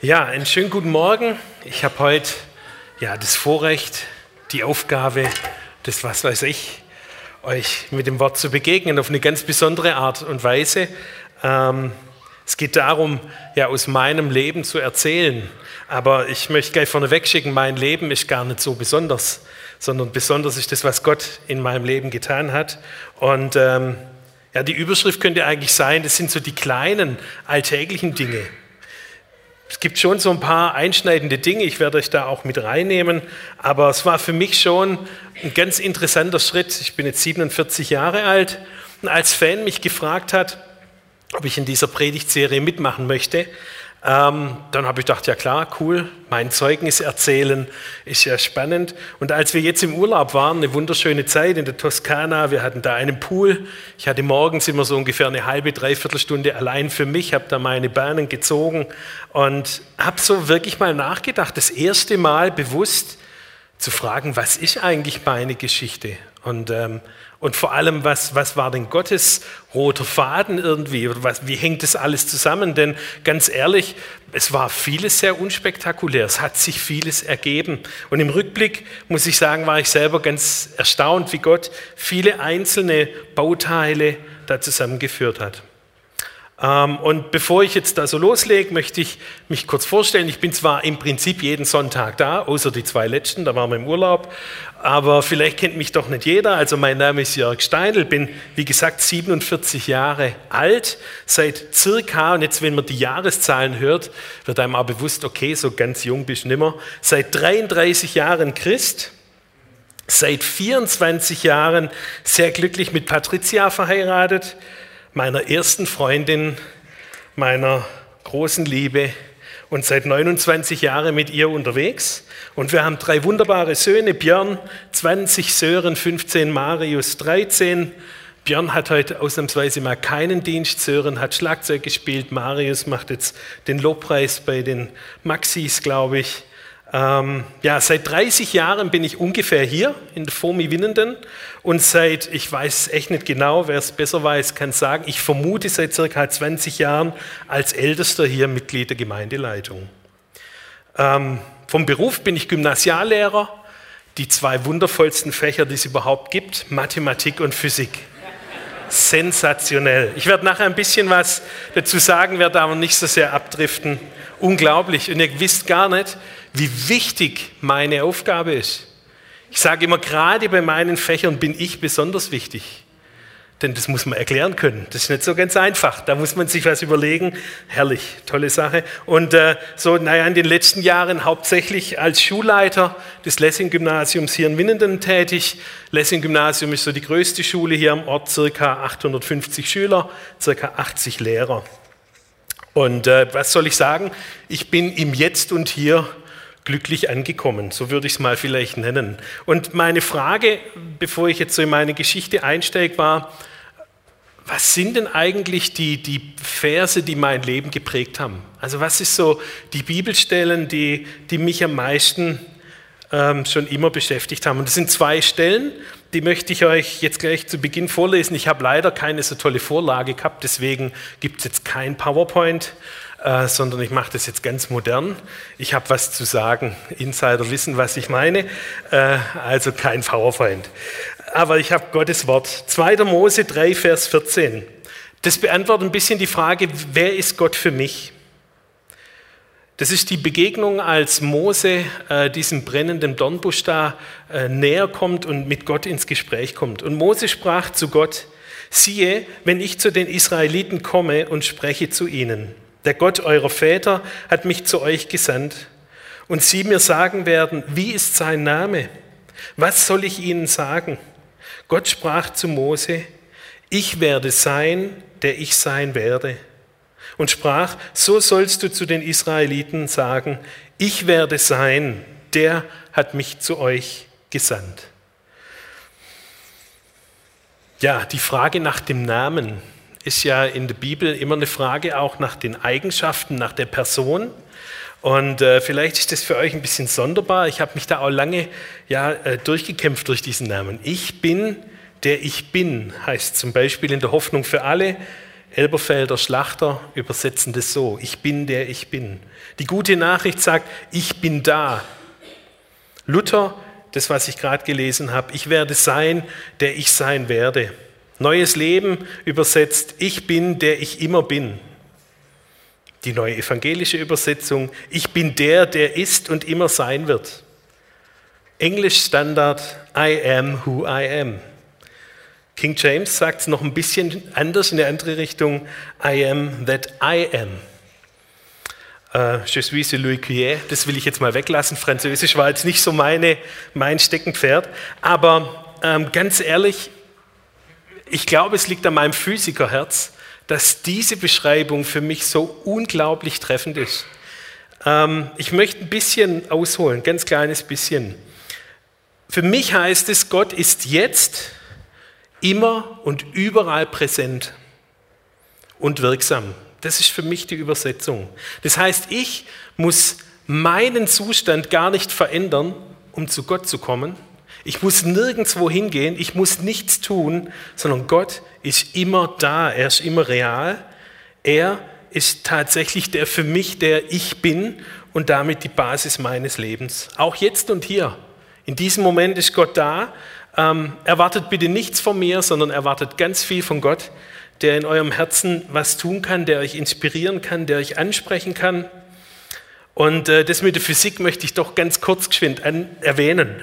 Ja, einen schönen guten Morgen. Ich habe heute ja, das Vorrecht, die Aufgabe, das was weiß ich, euch mit dem Wort zu begegnen auf eine ganz besondere Art und Weise. Ähm, es geht darum, ja, aus meinem Leben zu erzählen. Aber ich möchte gleich vorneweg schicken, mein Leben ist gar nicht so besonders, sondern besonders ist das, was Gott in meinem Leben getan hat. Und ähm, ja, die Überschrift könnte eigentlich sein, das sind so die kleinen alltäglichen Dinge. Es gibt schon so ein paar einschneidende Dinge, ich werde euch da auch mit reinnehmen, aber es war für mich schon ein ganz interessanter Schritt. Ich bin jetzt 47 Jahre alt und als Fan mich gefragt hat, ob ich in dieser Predigtserie mitmachen möchte, ähm, dann habe ich gedacht, ja klar, cool, mein Zeugnis erzählen ist ja spannend. Und als wir jetzt im Urlaub waren, eine wunderschöne Zeit in der Toskana, wir hatten da einen Pool. Ich hatte morgens immer so ungefähr eine halbe, dreiviertel Stunde allein für mich, habe da meine Bahnen gezogen und habe so wirklich mal nachgedacht, das erste Mal bewusst zu fragen, was ist eigentlich meine Geschichte? Und ähm, und vor allem, was, was war denn Gottes roter Faden irgendwie? Oder was, wie hängt das alles zusammen? Denn ganz ehrlich, es war vieles sehr unspektakulär. Es hat sich vieles ergeben. Und im Rückblick, muss ich sagen, war ich selber ganz erstaunt, wie Gott viele einzelne Bauteile da zusammengeführt hat. Ähm, und bevor ich jetzt da so loslege, möchte ich mich kurz vorstellen. Ich bin zwar im Prinzip jeden Sonntag da, außer die zwei letzten, da waren wir im Urlaub, aber vielleicht kennt mich doch nicht jeder. Also mein Name ist Jörg Steindl, bin wie gesagt 47 Jahre alt, seit circa, und jetzt wenn man die Jahreszahlen hört, wird einem auch bewusst, okay, so ganz jung bist du nimmer, seit 33 Jahren Christ, seit 24 Jahren sehr glücklich mit Patricia verheiratet, meiner ersten Freundin, meiner großen Liebe und seit 29 Jahren mit ihr unterwegs. Und wir haben drei wunderbare Söhne, Björn 20, Sören 15, Marius 13. Björn hat heute ausnahmsweise mal keinen Dienst, Sören hat Schlagzeug gespielt, Marius macht jetzt den Lobpreis bei den Maxis, glaube ich. Ähm, ja, seit 30 Jahren bin ich ungefähr hier in der FOMI Winnenden und seit, ich weiß echt nicht genau, wer es besser weiß, kann sagen, ich vermute seit circa 20 Jahren als Ältester hier Mitglied der Gemeindeleitung. Ähm, vom Beruf bin ich Gymnasiallehrer, die zwei wundervollsten Fächer, die es überhaupt gibt, Mathematik und Physik. Sensationell. Ich werde nachher ein bisschen was dazu sagen, werde aber nicht so sehr abdriften. Unglaublich. Und ihr wisst gar nicht, wie wichtig meine Aufgabe ist. Ich sage immer, gerade bei meinen Fächern bin ich besonders wichtig. Denn das muss man erklären können. Das ist nicht so ganz einfach. Da muss man sich was überlegen. Herrlich, tolle Sache. Und äh, so, naja, in den letzten Jahren hauptsächlich als Schulleiter des Lessing-Gymnasiums hier in Winnenden tätig. Lessing-Gymnasium ist so die größte Schule hier am Ort, circa 850 Schüler, circa 80 Lehrer. Und äh, was soll ich sagen? Ich bin im Jetzt und Hier glücklich angekommen, so würde ich es mal vielleicht nennen. Und meine Frage, bevor ich jetzt so in meine Geschichte einsteige, war, was sind denn eigentlich die, die Verse, die mein Leben geprägt haben? Also was ist so die Bibelstellen, die, die mich am meisten ähm, schon immer beschäftigt haben? Und das sind zwei Stellen, die möchte ich euch jetzt gleich zu Beginn vorlesen. Ich habe leider keine so tolle Vorlage gehabt, deswegen gibt es jetzt kein PowerPoint äh, sondern ich mache das jetzt ganz modern. Ich habe was zu sagen. Insider wissen, was ich meine, äh, also kein PowerPoint. Aber ich habe Gottes Wort. 2. Mose 3, Vers 14. Das beantwortet ein bisschen die Frage, wer ist Gott für mich? Das ist die Begegnung, als Mose äh, diesem brennenden Dornbusch da äh, näher kommt und mit Gott ins Gespräch kommt. Und Mose sprach zu Gott, siehe, wenn ich zu den Israeliten komme und spreche zu ihnen, der Gott eurer Väter hat mich zu euch gesandt. Und sie mir sagen werden, wie ist sein Name? Was soll ich ihnen sagen? Gott sprach zu Mose, ich werde sein, der ich sein werde. Und sprach, so sollst du zu den Israeliten sagen, ich werde sein, der hat mich zu euch gesandt. Ja, die Frage nach dem Namen ist ja in der Bibel immer eine Frage auch nach den Eigenschaften, nach der Person. Und äh, vielleicht ist das für euch ein bisschen sonderbar. Ich habe mich da auch lange ja, äh, durchgekämpft durch diesen Namen. Ich bin, der ich bin, heißt zum Beispiel in der Hoffnung für alle. Elberfelder Schlachter übersetzen das so, ich bin der ich bin. Die gute Nachricht sagt, ich bin da. Luther, das was ich gerade gelesen habe, ich werde sein, der ich sein werde. Neues Leben übersetzt, ich bin, der ich immer bin. Die neue evangelische Übersetzung, ich bin der, der ist und immer sein wird. Englisch Standard, I am who I am. King James sagt es noch ein bisschen anders in eine andere Richtung, I am that I am. Uh, je suis Louis Cuyer, das will ich jetzt mal weglassen. Französisch war jetzt nicht so meine, mein Steckenpferd. Aber ähm, ganz ehrlich, ich glaube, es liegt an meinem Physikerherz, dass diese Beschreibung für mich so unglaublich treffend ist. Ähm, ich möchte ein bisschen ausholen, ganz kleines bisschen. Für mich heißt es, Gott ist jetzt immer und überall präsent und wirksam. Das ist für mich die Übersetzung. Das heißt, ich muss meinen Zustand gar nicht verändern, um zu Gott zu kommen, ich muss nirgendwo hingehen, ich muss nichts tun, sondern Gott ist immer da, er ist immer real. Er ist tatsächlich der für mich, der ich bin und damit die Basis meines Lebens. Auch jetzt und hier. In diesem Moment ist Gott da. Ähm, erwartet bitte nichts von mir, sondern erwartet ganz viel von Gott, der in eurem Herzen was tun kann, der euch inspirieren kann, der euch ansprechen kann. Und äh, das mit der Physik möchte ich doch ganz kurz geschwind erwähnen.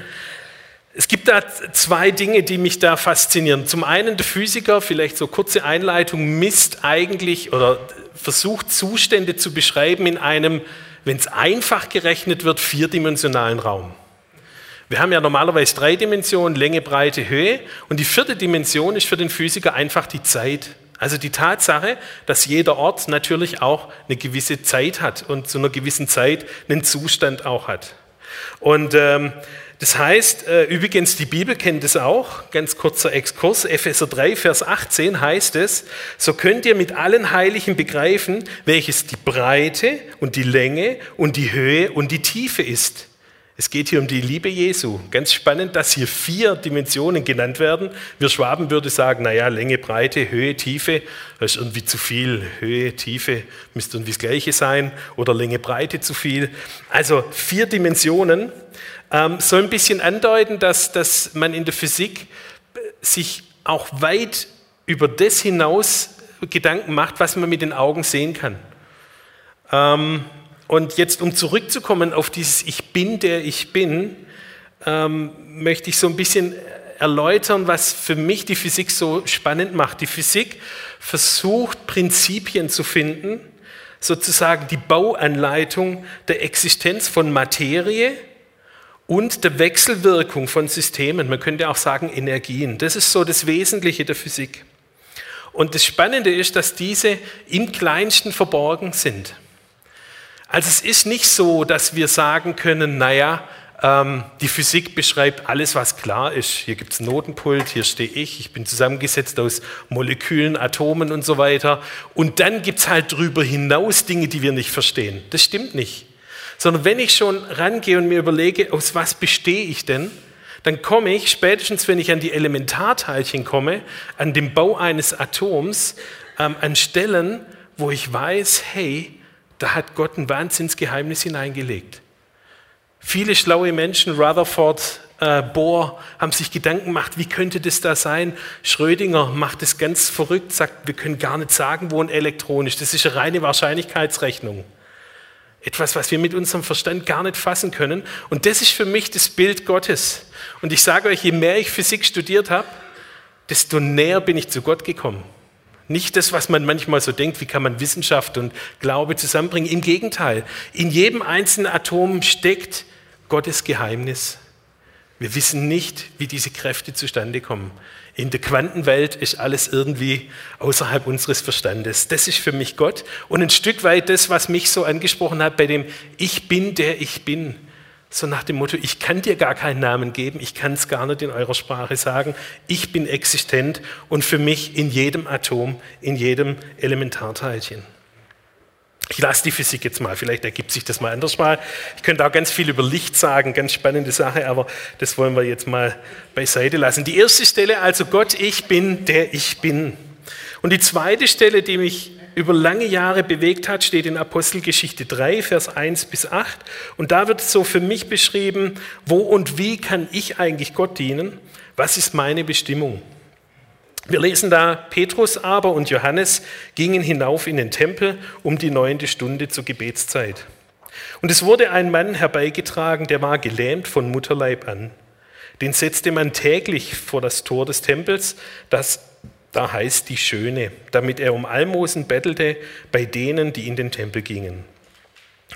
Es gibt da zwei Dinge, die mich da faszinieren. Zum einen der Physiker, vielleicht so kurze Einleitung, misst eigentlich oder versucht Zustände zu beschreiben in einem, wenn es einfach gerechnet wird, vierdimensionalen Raum. Wir haben ja normalerweise drei Dimensionen, Länge, Breite, Höhe. Und die vierte Dimension ist für den Physiker einfach die Zeit. Also die Tatsache, dass jeder Ort natürlich auch eine gewisse Zeit hat und zu einer gewissen Zeit einen Zustand auch hat. Und ähm, das heißt, äh, übrigens, die Bibel kennt es auch, ganz kurzer Exkurs, Epheser 3, Vers 18 heißt es, so könnt ihr mit allen Heiligen begreifen, welches die Breite und die Länge und die Höhe und die Tiefe ist. Es geht hier um die Liebe Jesu. Ganz spannend, dass hier vier Dimensionen genannt werden. Wir Schwaben würden sagen, naja, Länge, Breite, Höhe, Tiefe, das ist irgendwie zu viel. Höhe, Tiefe müsste irgendwie das Gleiche sein oder Länge, Breite zu viel. Also vier Dimensionen ähm, soll ein bisschen andeuten, dass, dass man in der Physik äh, sich auch weit über das hinaus Gedanken macht, was man mit den Augen sehen kann. Ähm, und jetzt, um zurückzukommen auf dieses Ich bin, der ich bin, ähm, möchte ich so ein bisschen erläutern, was für mich die Physik so spannend macht. Die Physik versucht, Prinzipien zu finden, sozusagen die Bauanleitung der Existenz von Materie, und der Wechselwirkung von Systemen, man könnte auch sagen Energien. Das ist so das Wesentliche der Physik. Und das Spannende ist, dass diese im kleinsten verborgen sind. Also es ist nicht so, dass wir sagen können, naja, ähm, die Physik beschreibt alles, was klar ist. Hier gibt es einen Notenpult, hier stehe ich, ich bin zusammengesetzt aus Molekülen, Atomen und so weiter. Und dann gibt es halt darüber hinaus Dinge, die wir nicht verstehen. Das stimmt nicht. Sondern wenn ich schon rangehe und mir überlege, aus was bestehe ich denn, dann komme ich, spätestens wenn ich an die Elementarteilchen komme, an den Bau eines Atoms, ähm, an Stellen, wo ich weiß, hey, da hat Gott ein Wahnsinnsgeheimnis hineingelegt. Viele schlaue Menschen, Rutherford, äh, Bohr, haben sich Gedanken gemacht, wie könnte das da sein? Schrödinger macht es ganz verrückt, sagt, wir können gar nicht sagen, wo ein Elektron ist. Das ist eine reine Wahrscheinlichkeitsrechnung. Etwas, was wir mit unserem Verstand gar nicht fassen können. Und das ist für mich das Bild Gottes. Und ich sage euch, je mehr ich Physik studiert habe, desto näher bin ich zu Gott gekommen. Nicht das, was man manchmal so denkt, wie kann man Wissenschaft und Glaube zusammenbringen. Im Gegenteil, in jedem einzelnen Atom steckt Gottes Geheimnis. Wir wissen nicht, wie diese Kräfte zustande kommen. In der Quantenwelt ist alles irgendwie außerhalb unseres Verstandes. Das ist für mich Gott. Und ein Stück weit das, was mich so angesprochen hat bei dem Ich bin, der ich bin. So nach dem Motto, ich kann dir gar keinen Namen geben, ich kann es gar nicht in eurer Sprache sagen. Ich bin existent und für mich in jedem Atom, in jedem Elementarteilchen. Ich lasse die Physik jetzt mal, vielleicht ergibt sich das mal anders mal. Ich könnte auch ganz viel über Licht sagen, ganz spannende Sache, aber das wollen wir jetzt mal beiseite lassen. Die erste Stelle, also Gott, ich bin, der ich bin. Und die zweite Stelle, die mich über lange Jahre bewegt hat, steht in Apostelgeschichte 3, Vers 1 bis 8. Und da wird so für mich beschrieben, wo und wie kann ich eigentlich Gott dienen? Was ist meine Bestimmung? Wir lesen da, Petrus aber und Johannes gingen hinauf in den Tempel um die neunte Stunde zur Gebetszeit. Und es wurde ein Mann herbeigetragen, der war gelähmt von Mutterleib an. Den setzte man täglich vor das Tor des Tempels, das da heißt die Schöne, damit er um Almosen bettelte bei denen, die in den Tempel gingen.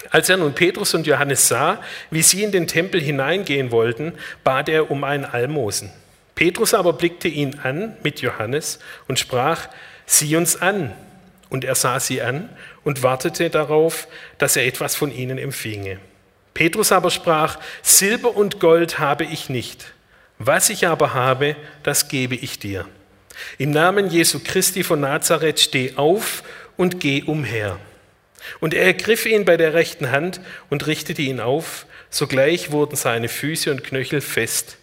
Als er nun Petrus und Johannes sah, wie sie in den Tempel hineingehen wollten, bat er um ein Almosen. Petrus aber blickte ihn an mit Johannes und sprach, sieh uns an. Und er sah sie an und wartete darauf, dass er etwas von ihnen empfinge. Petrus aber sprach, Silber und Gold habe ich nicht, was ich aber habe, das gebe ich dir. Im Namen Jesu Christi von Nazareth steh auf und geh umher. Und er ergriff ihn bei der rechten Hand und richtete ihn auf, sogleich wurden seine Füße und Knöchel fest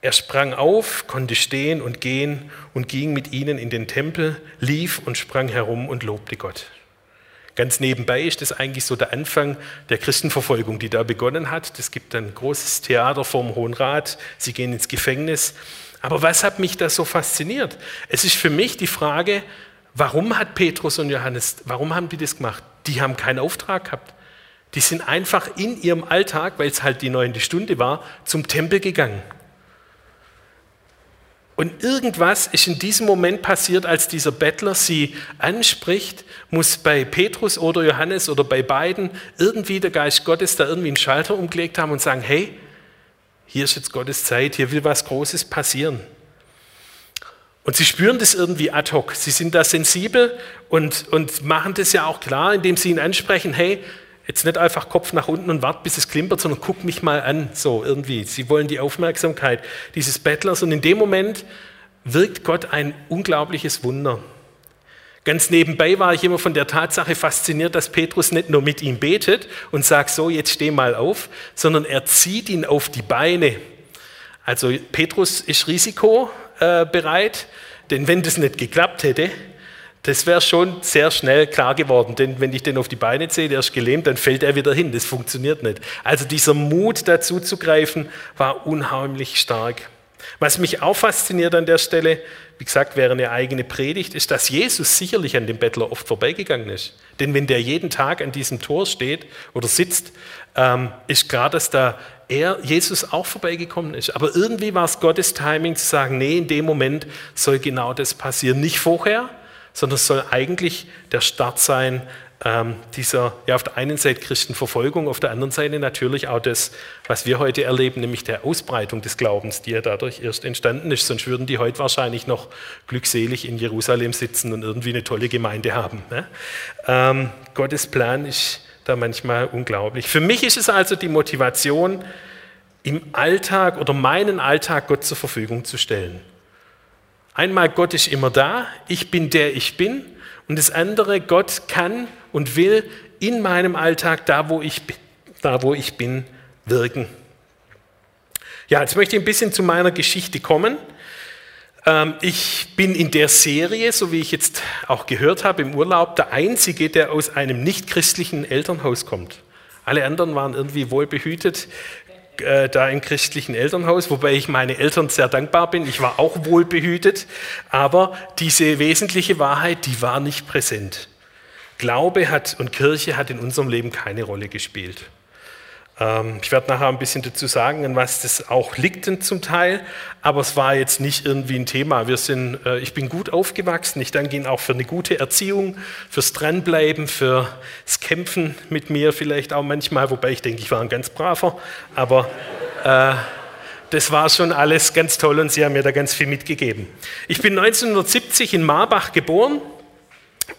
er sprang auf, konnte stehen und gehen und ging mit ihnen in den Tempel, lief und sprang herum und lobte Gott. Ganz nebenbei ist das eigentlich so der Anfang der Christenverfolgung, die da begonnen hat. Es gibt ein großes Theater vorm Hohen Rat, sie gehen ins Gefängnis. Aber was hat mich da so fasziniert? Es ist für mich die Frage, warum hat Petrus und Johannes, warum haben die das gemacht? Die haben keinen Auftrag gehabt. Die sind einfach in ihrem Alltag, weil es halt die neunte Stunde war, zum Tempel gegangen. Und irgendwas ist in diesem Moment passiert, als dieser Bettler sie anspricht, muss bei Petrus oder Johannes oder bei beiden irgendwie der Geist Gottes da irgendwie einen Schalter umgelegt haben und sagen, hey, hier ist jetzt Gottes Zeit, hier will was Großes passieren. Und sie spüren das irgendwie ad hoc. Sie sind da sensibel und, und machen das ja auch klar, indem sie ihn ansprechen, hey, Jetzt nicht einfach Kopf nach unten und wart, bis es klimpert, sondern guck mich mal an, so irgendwie. Sie wollen die Aufmerksamkeit dieses Bettlers und in dem Moment wirkt Gott ein unglaubliches Wunder. Ganz nebenbei war ich immer von der Tatsache fasziniert, dass Petrus nicht nur mit ihm betet und sagt, so, jetzt steh mal auf, sondern er zieht ihn auf die Beine. Also Petrus ist risikobereit, denn wenn das nicht geklappt hätte, das wäre schon sehr schnell klar geworden, denn wenn ich den auf die Beine ziehe, der ist gelähmt, dann fällt er wieder hin. Das funktioniert nicht. Also dieser Mut dazu zu greifen war unheimlich stark. Was mich auch fasziniert an der Stelle, wie gesagt, wäre eine eigene Predigt, ist, dass Jesus sicherlich an dem Bettler oft vorbeigegangen ist. Denn wenn der jeden Tag an diesem Tor steht oder sitzt, ähm, ist klar, dass da er, Jesus, auch vorbeigekommen ist. Aber irgendwie war es Gottes Timing zu sagen, nee, in dem Moment soll genau das passieren. Nicht vorher, sondern es soll eigentlich der Start sein ähm, dieser, ja, auf der einen Seite Christenverfolgung, auf der anderen Seite natürlich auch das, was wir heute erleben, nämlich der Ausbreitung des Glaubens, die ja dadurch erst entstanden ist. Sonst würden die heute wahrscheinlich noch glückselig in Jerusalem sitzen und irgendwie eine tolle Gemeinde haben. Ne? Ähm, Gottes Plan ist da manchmal unglaublich. Für mich ist es also die Motivation, im Alltag oder meinen Alltag Gott zur Verfügung zu stellen. Einmal, Gott ist immer da, ich bin der ich bin. Und das andere, Gott kann und will in meinem Alltag, da wo ich, da, wo ich bin, wirken. Ja, jetzt möchte ich ein bisschen zu meiner Geschichte kommen. Ähm, ich bin in der Serie, so wie ich jetzt auch gehört habe, im Urlaub der Einzige, der aus einem nicht-christlichen Elternhaus kommt. Alle anderen waren irgendwie wohlbehütet, äh, da im christlichen Elternhaus, wobei ich meine Eltern sehr dankbar bin. Ich war auch wohlbehütet, aber diese wesentliche Wahrheit, die war nicht präsent. Glaube hat und Kirche hat in unserem Leben keine Rolle gespielt. Ähm, ich werde nachher ein bisschen dazu sagen, an was das auch liegt zum Teil, aber es war jetzt nicht irgendwie ein Thema. Wir sind, äh, ich bin gut aufgewachsen. Ich danke Ihnen auch für eine gute Erziehung, fürs Dranbleiben, fürs Kämpfen mit mir vielleicht auch manchmal, wobei ich denke, ich war ein ganz braver, aber äh, das war schon alles ganz toll und Sie haben mir da ganz viel mitgegeben. Ich bin 1970 in Marbach geboren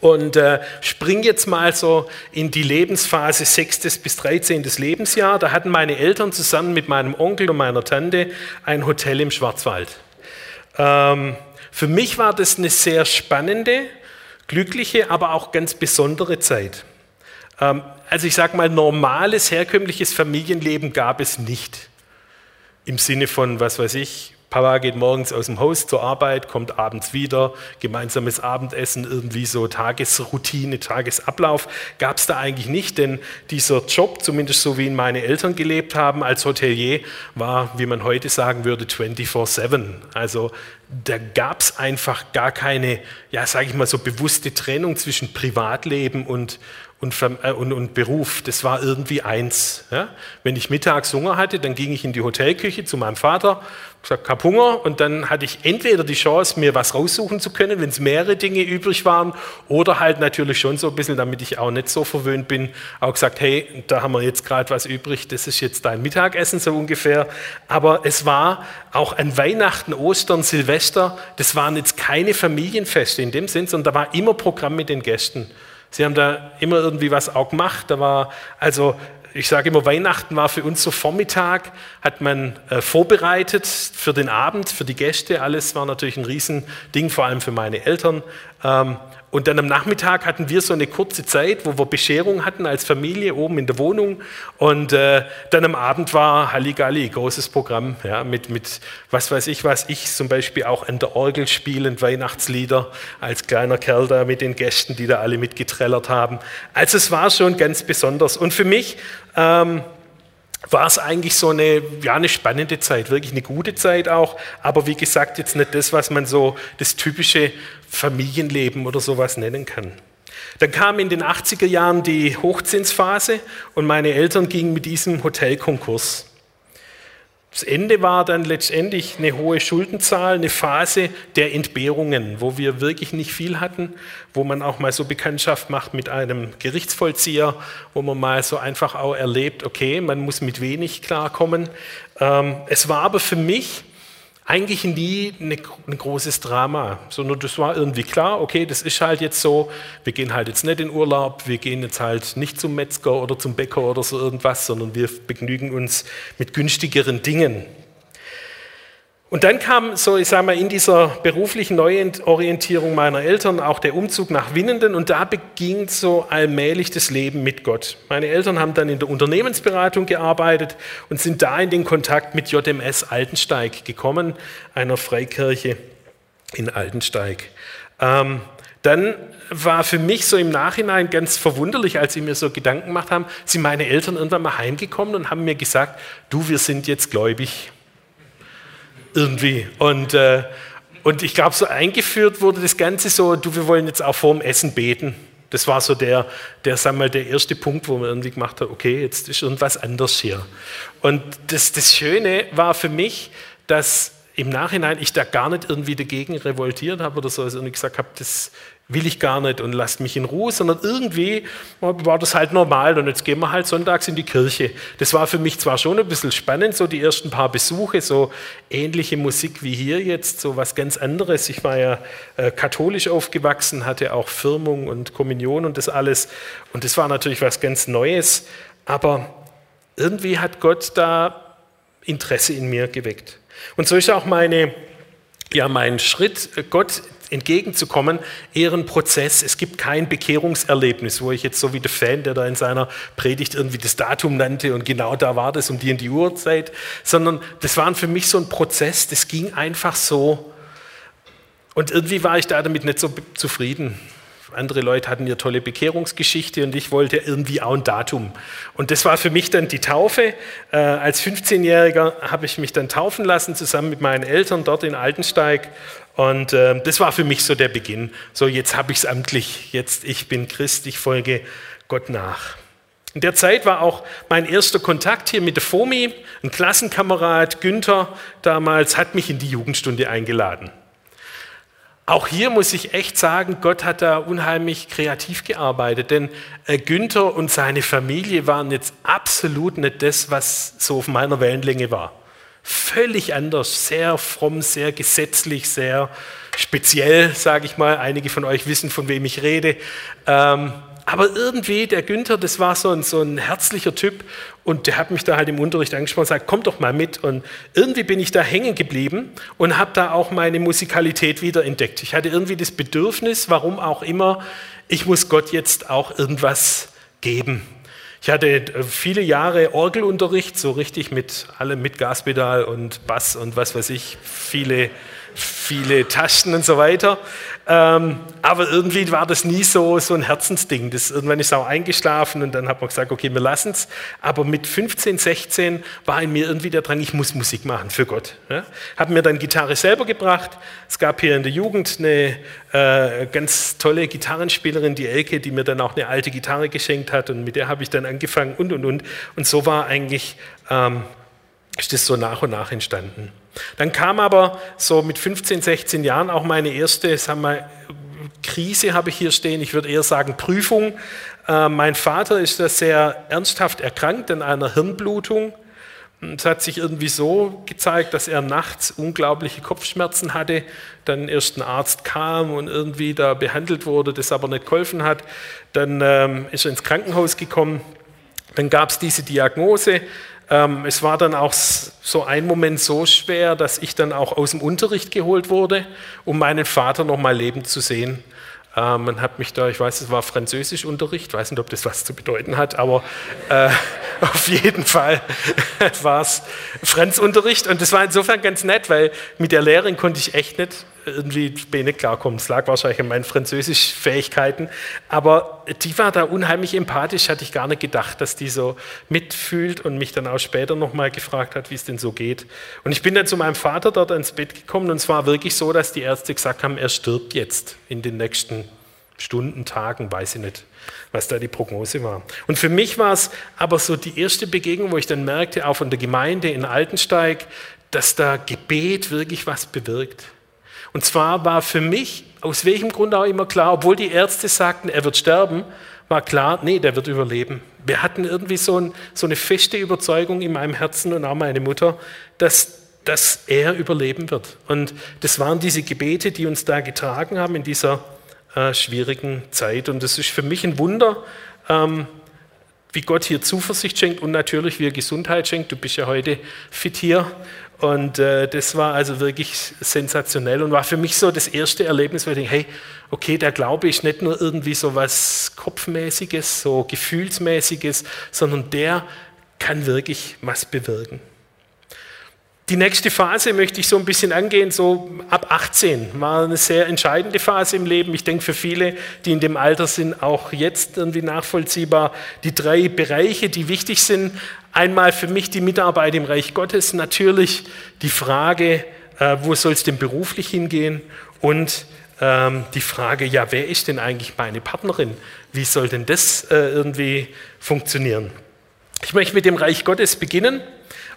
und äh, spring jetzt mal so in die Lebensphase 6. bis 13. Lebensjahr. Da hatten meine Eltern zusammen mit meinem Onkel und meiner Tante ein Hotel im Schwarzwald. Ähm, für mich war das eine sehr spannende, glückliche, aber auch ganz besondere Zeit. Ähm, also ich sage mal, normales, herkömmliches Familienleben gab es nicht. Im Sinne von, was weiß ich, Papa geht morgens aus dem Haus zur Arbeit, kommt abends wieder, gemeinsames Abendessen, irgendwie so Tagesroutine, Tagesablauf gab es da eigentlich nicht, denn dieser Job, zumindest so wie ihn meine Eltern gelebt haben als Hotelier, war, wie man heute sagen würde, 24-7. Also da gab es einfach gar keine, ja, sage ich mal so bewusste Trennung zwischen Privatleben und, und, äh, und, und, Beruf, das war irgendwie eins. Ja? Wenn ich mittags Hunger hatte, dann ging ich in die Hotelküche zu meinem Vater, gesagt, hab Hunger und dann hatte ich entweder die Chance, mir was raussuchen zu können, wenn es mehrere Dinge übrig waren, oder halt natürlich schon so ein bisschen, damit ich auch nicht so verwöhnt bin, auch gesagt, hey, da haben wir jetzt gerade was übrig, das ist jetzt dein Mittagessen so ungefähr. Aber es war auch an Weihnachten, Ostern, Silvester, das waren jetzt keine Familienfeste in dem Sinn, sondern da war immer Programm mit den Gästen. Sie haben da immer irgendwie was auch gemacht. Da war also ich sage immer, Weihnachten war für uns so Vormittag, hat man äh, vorbereitet für den Abend, für die Gäste. Alles war natürlich ein Riesending, vor allem für meine Eltern. Ähm, und dann am Nachmittag hatten wir so eine kurze Zeit, wo wir Bescherung hatten als Familie oben in der Wohnung. Und äh, dann am Abend war Halligalli, großes Programm, ja, mit, mit was weiß ich was. Ich zum Beispiel auch an der Orgel spielend Weihnachtslieder als kleiner Kerl da mit den Gästen, die da alle mitgetrellert haben. Also es war schon ganz besonders. Und für mich ähm, war es eigentlich so eine, ja, eine spannende Zeit, wirklich eine gute Zeit auch, aber wie gesagt, jetzt nicht das, was man so das typische Familienleben oder sowas nennen kann. Dann kam in den 80er Jahren die Hochzinsphase und meine Eltern gingen mit diesem Hotelkonkurs. Das Ende war dann letztendlich eine hohe Schuldenzahl, eine Phase der Entbehrungen, wo wir wirklich nicht viel hatten, wo man auch mal so Bekanntschaft macht mit einem Gerichtsvollzieher, wo man mal so einfach auch erlebt, okay, man muss mit wenig klarkommen. Ähm, es war aber für mich eigentlich nie ein großes Drama, sondern das war irgendwie klar, okay, das ist halt jetzt so, wir gehen halt jetzt nicht in Urlaub, wir gehen jetzt halt nicht zum Metzger oder zum Bäcker oder so irgendwas, sondern wir begnügen uns mit günstigeren Dingen. Und dann kam so, ich sage mal, in dieser beruflichen Neuorientierung meiner Eltern auch der Umzug nach Winnenden und da beging so allmählich das Leben mit Gott. Meine Eltern haben dann in der Unternehmensberatung gearbeitet und sind da in den Kontakt mit JMS Altensteig gekommen, einer Freikirche in Altensteig. Ähm, dann war für mich so im Nachhinein ganz verwunderlich, als sie mir so Gedanken gemacht haben, sind meine Eltern irgendwann mal heimgekommen und haben mir gesagt, du, wir sind jetzt gläubig irgendwie. Und, äh, und ich glaube, so eingeführt wurde das Ganze so, du, wir wollen jetzt auch vorm Essen beten. Das war so der, der, wir mal, der erste Punkt, wo man irgendwie gemacht hat, okay, jetzt ist irgendwas anders hier. Und das, das Schöne war für mich, dass im Nachhinein ich da gar nicht irgendwie dagegen revoltiert habe oder so, also ich gesagt habe, das will ich gar nicht und lasst mich in Ruhe, sondern irgendwie war das halt normal und jetzt gehen wir halt sonntags in die Kirche. Das war für mich zwar schon ein bisschen spannend, so die ersten paar Besuche, so ähnliche Musik wie hier jetzt, so was ganz anderes. Ich war ja äh, katholisch aufgewachsen, hatte auch Firmung und Kommunion und das alles und das war natürlich was ganz Neues, aber irgendwie hat Gott da Interesse in mir geweckt. Und so ist auch meine ja, mein Schritt, Gott entgegenzukommen, eher ein Prozess. Es gibt kein Bekehrungserlebnis, wo ich jetzt so wie der Fan, der da in seiner Predigt irgendwie das Datum nannte und genau da war das um die in die Uhrzeit, sondern das war für mich so ein Prozess, das ging einfach so. Und irgendwie war ich da damit nicht so zufrieden. Andere Leute hatten ja tolle Bekehrungsgeschichte und ich wollte irgendwie auch ein Datum. Und das war für mich dann die Taufe. Äh, als 15-Jähriger habe ich mich dann taufen lassen, zusammen mit meinen Eltern dort in Altensteig. Und äh, das war für mich so der Beginn. So, jetzt habe ich es amtlich. Jetzt, ich bin Christ, ich folge Gott nach. In der Zeit war auch mein erster Kontakt hier mit der FOMI. Ein Klassenkamerad, Günther, damals, hat mich in die Jugendstunde eingeladen. Auch hier muss ich echt sagen, Gott hat da unheimlich kreativ gearbeitet, denn äh, Günther und seine Familie waren jetzt absolut nicht das, was so auf meiner Wellenlänge war. Völlig anders, sehr fromm, sehr gesetzlich, sehr speziell, sage ich mal. Einige von euch wissen, von wem ich rede. Ähm, aber irgendwie, der Günther, das war so ein, so ein herzlicher Typ und der hat mich da halt im Unterricht angesprochen und gesagt, komm doch mal mit. Und irgendwie bin ich da hängen geblieben und habe da auch meine Musikalität wieder entdeckt. Ich hatte irgendwie das Bedürfnis, warum auch immer, ich muss Gott jetzt auch irgendwas geben. Ich hatte äh, viele Jahre Orgelunterricht, so richtig mit allem, mit Gaspedal und Bass und was weiß ich, viele viele Taschen und so weiter. Ähm, aber irgendwie war das nie so, so ein Herzensding. Das, irgendwann ist auch eingeschlafen und dann hat man gesagt, okay, wir lassen es. Aber mit 15, 16 war in mir irgendwie der Drang, ich muss Musik machen für Gott. Ja? Habe mir dann Gitarre selber gebracht. Es gab hier in der Jugend eine äh, ganz tolle Gitarrenspielerin, die Elke, die mir dann auch eine alte Gitarre geschenkt hat und mit der habe ich dann angefangen und und und. Und so war eigentlich ähm, ist das so nach und nach entstanden. Dann kam aber so mit 15, 16 Jahren auch meine erste, sagen wir, Krise habe ich hier stehen, ich würde eher sagen Prüfung. Äh, mein Vater ist da sehr ernsthaft erkrankt an einer Hirnblutung. Es hat sich irgendwie so gezeigt, dass er nachts unglaubliche Kopfschmerzen hatte, dann erst ein Arzt kam und irgendwie da behandelt wurde, das aber nicht geholfen hat. Dann ähm, ist er ins Krankenhaus gekommen. Dann gab es diese Diagnose, ähm, es war dann auch so ein Moment so schwer, dass ich dann auch aus dem Unterricht geholt wurde, um meinen Vater noch mal lebend zu sehen. Ähm, man hat mich da, ich weiß, es war Französischunterricht, weiß nicht, ob das was zu bedeuten hat, aber äh, auf jeden Fall war es Franzunterricht und das war insofern ganz nett, weil mit der Lehrerin konnte ich echt nicht irgendwie nicht klarkommen. Es lag wahrscheinlich an meinen Französischfähigkeiten, aber die war da unheimlich empathisch, hatte ich gar nicht gedacht, dass die so mitfühlt und mich dann auch später nochmal gefragt hat, wie es denn so geht. Und ich bin dann zu meinem Vater dort ins Bett gekommen und es war wirklich so, dass die Ärzte gesagt haben, er stirbt jetzt in den nächsten Stunden, Tagen, weiß ich nicht, was da die Prognose war. Und für mich war es aber so die erste Begegnung, wo ich dann merkte, auch von der Gemeinde in Altensteig, dass da Gebet wirklich was bewirkt. Und zwar war für mich, aus welchem Grund auch immer klar, obwohl die Ärzte sagten, er wird sterben, war klar, nee, der wird überleben. Wir hatten irgendwie so, ein, so eine feste Überzeugung in meinem Herzen und auch meine Mutter, dass, dass er überleben wird. Und das waren diese Gebete, die uns da getragen haben in dieser äh, schwierigen Zeit. Und das ist für mich ein Wunder, ähm, wie Gott hier Zuversicht schenkt und natürlich wie er Gesundheit schenkt. Du bist ja heute fit hier und äh, das war also wirklich sensationell und war für mich so das erste Erlebnis, wo ich denke, hey, okay, der Glaube ist nicht nur irgendwie so was Kopfmäßiges, so Gefühlsmäßiges, sondern der kann wirklich was bewirken. Die nächste Phase möchte ich so ein bisschen angehen, so ab 18 war eine sehr entscheidende Phase im Leben. Ich denke für viele, die in dem Alter sind, auch jetzt irgendwie nachvollziehbar. Die drei Bereiche, die wichtig sind. Einmal für mich die Mitarbeit im Reich Gottes, natürlich die Frage, äh, wo soll es denn beruflich hingehen und ähm, die Frage, ja, wer ist denn eigentlich meine Partnerin? Wie soll denn das äh, irgendwie funktionieren? Ich möchte mit dem Reich Gottes beginnen.